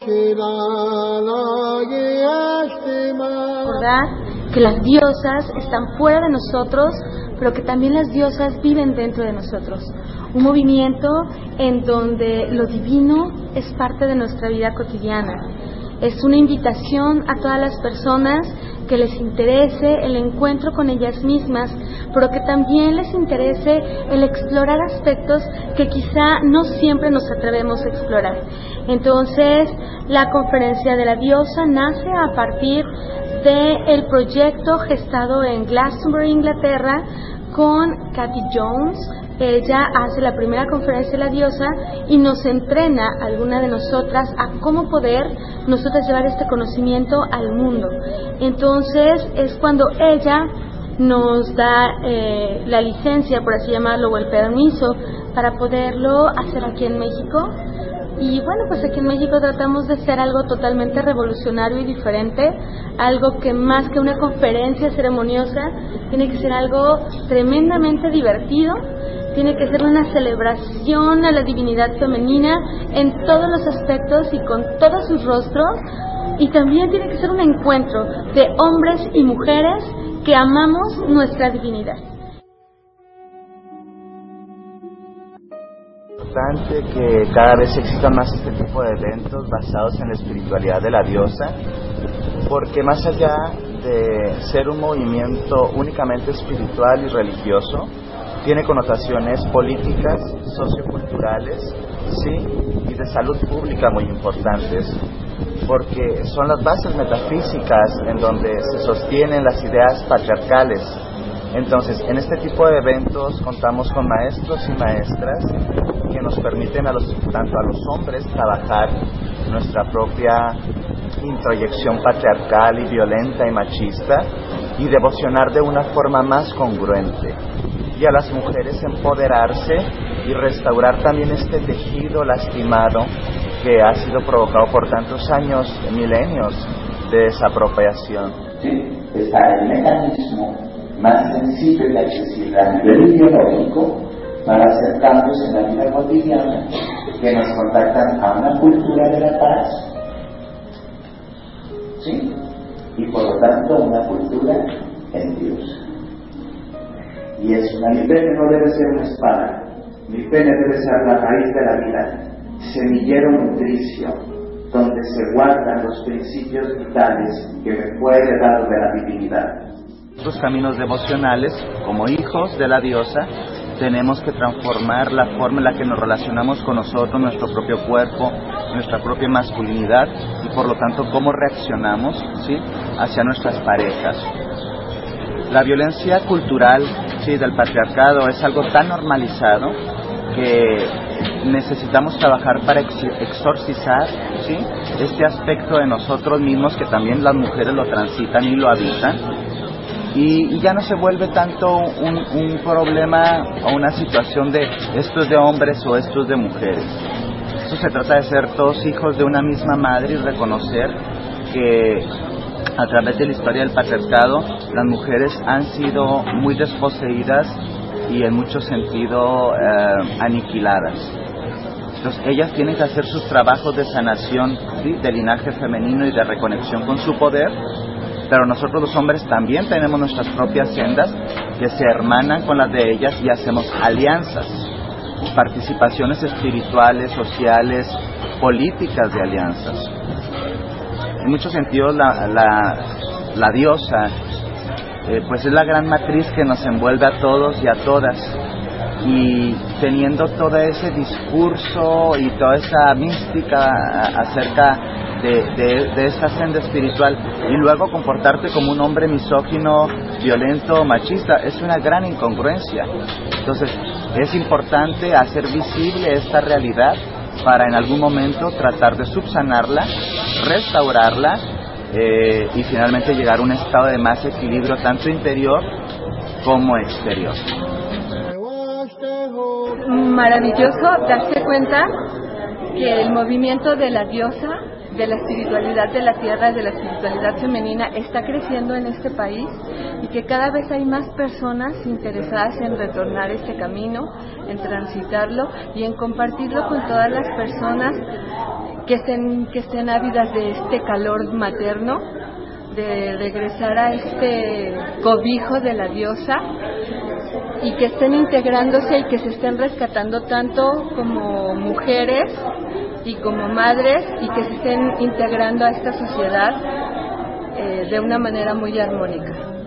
Recordar que las diosas están fuera de nosotros, pero que también las diosas viven dentro de nosotros. Un movimiento en donde lo divino es parte de nuestra vida cotidiana. Es una invitación a todas las personas que les interese el encuentro con ellas mismas, pero que también les interese el explorar aspectos que quizá no siempre nos atrevemos a explorar. Entonces, la conferencia de la diosa nace a partir del proyecto gestado en Glastonbury, Inglaterra, con Kathy Jones, ella hace la primera conferencia de la diosa y nos entrena alguna de nosotras a cómo poder nosotras llevar este conocimiento al mundo. Entonces es cuando ella nos da eh, la licencia, por así llamarlo, o el permiso para poderlo hacer aquí en México. Y bueno, pues aquí en México tratamos de ser algo totalmente revolucionario y diferente, algo que más que una conferencia ceremoniosa, tiene que ser algo tremendamente divertido tiene que ser una celebración a la divinidad femenina en todos los aspectos y con todos sus rostros. Y también tiene que ser un encuentro de hombres y mujeres que amamos nuestra divinidad. importante que cada vez existan más este tipo de eventos basados en la espiritualidad de la diosa, porque más allá de ser un movimiento únicamente espiritual y religioso, tiene connotaciones políticas, socioculturales, sí, y de salud pública muy importantes, porque son las bases metafísicas en donde se sostienen las ideas patriarcales. Entonces, en este tipo de eventos contamos con maestros y maestras que nos permiten a los, tanto a los hombres trabajar nuestra propia introyección patriarcal y violenta y machista y devocionar de una forma más congruente y a las mujeres empoderarse y restaurar también este tejido lastimado que ha sido provocado por tantos años, milenios de desapropiación. Sí, está el mecanismo más sensible y accesible a nivel ideológico para hacer cambios en la vida cotidiana que nos contactan a una cultura de la paz, ¿sí? Y por lo tanto una cultura en Dios. Y eso, mi pene no debe ser una espada, mi pene debe ser la raíz de la vida, semillero nutricio, donde se guardan los principios vitales que me fue heredado de la divinidad. Los caminos devocionales, como hijos de la diosa, tenemos que transformar la forma en la que nos relacionamos con nosotros, nuestro propio cuerpo, nuestra propia masculinidad y por lo tanto cómo reaccionamos ¿sí? hacia nuestras parejas. La violencia cultural sí, del patriarcado es algo tan normalizado que necesitamos trabajar para exorcizar este aspecto de nosotros mismos que también las mujeres lo transitan y lo habitan. Y, ya no se vuelve tanto un, problema o una situación de esto es de hombres o esto es de mujeres. Eso se trata de ser todos hijos de una misma madre y reconocer que a través de la historia del patriarcado, las mujeres han sido muy desposeídas y en mucho sentido eh, aniquiladas. Entonces ellas tienen que hacer sus trabajos de sanación de linaje femenino y de reconexión con su poder, pero nosotros los hombres también tenemos nuestras propias sendas que se hermanan con las de ellas y hacemos alianzas, participaciones espirituales, sociales, políticas de alianzas en muchos sentidos la, la, diosa eh, pues es la gran matriz que nos envuelve a todos y a todas y teniendo todo ese discurso y toda esa mística acerca de, de, esa senda espiritual y luego comportarte como un hombre misógino, violento, machista, es una gran incongruencia. Entonces, es importante hacer visible esta realidad para en algún momento tratar de subsanarla restaurarla eh, y finalmente llegar a un estado de más equilibrio tanto interior como exterior. Maravilloso darse cuenta que el movimiento de la diosa, de la espiritualidad de la tierra, de la espiritualidad femenina, está creciendo en este país y que cada vez hay más personas interesadas en retornar este camino, en transitarlo y en compartirlo con todas las personas que estén, que estén ávidas de este calor materno, de regresar a este cobijo de la diosa y que estén integrándose y que se estén rescatando tanto como mujeres y como madres y que se estén integrando a esta sociedad eh, de una manera muy armónica.